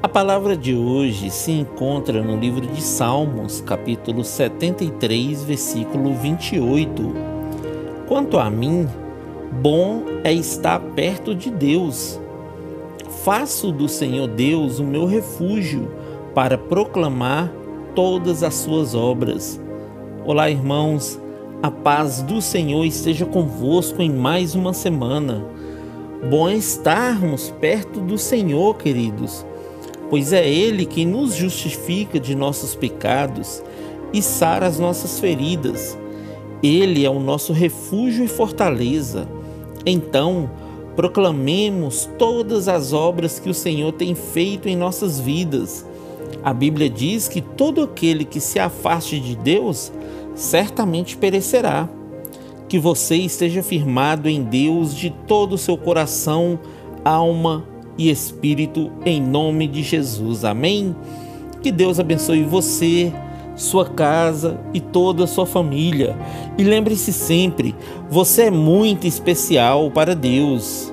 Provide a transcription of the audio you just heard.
A palavra de hoje se encontra no livro de Salmos, capítulo 73, versículo 28. Quanto a mim, bom é estar perto de Deus. Faço do Senhor Deus o meu refúgio para proclamar todas as suas obras. Olá, irmãos, a paz do Senhor esteja convosco em mais uma semana. Bom é estarmos perto do Senhor, queridos, pois é Ele quem nos justifica de nossos pecados e sara as nossas feridas. Ele é o nosso refúgio e fortaleza. Então, proclamemos todas as obras que o Senhor tem feito em nossas vidas. A Bíblia diz que todo aquele que se afaste de Deus certamente perecerá que você esteja firmado em Deus de todo o seu coração, alma e espírito, em nome de Jesus. Amém? Que Deus abençoe você, sua casa e toda a sua família. E lembre-se sempre: você é muito especial para Deus.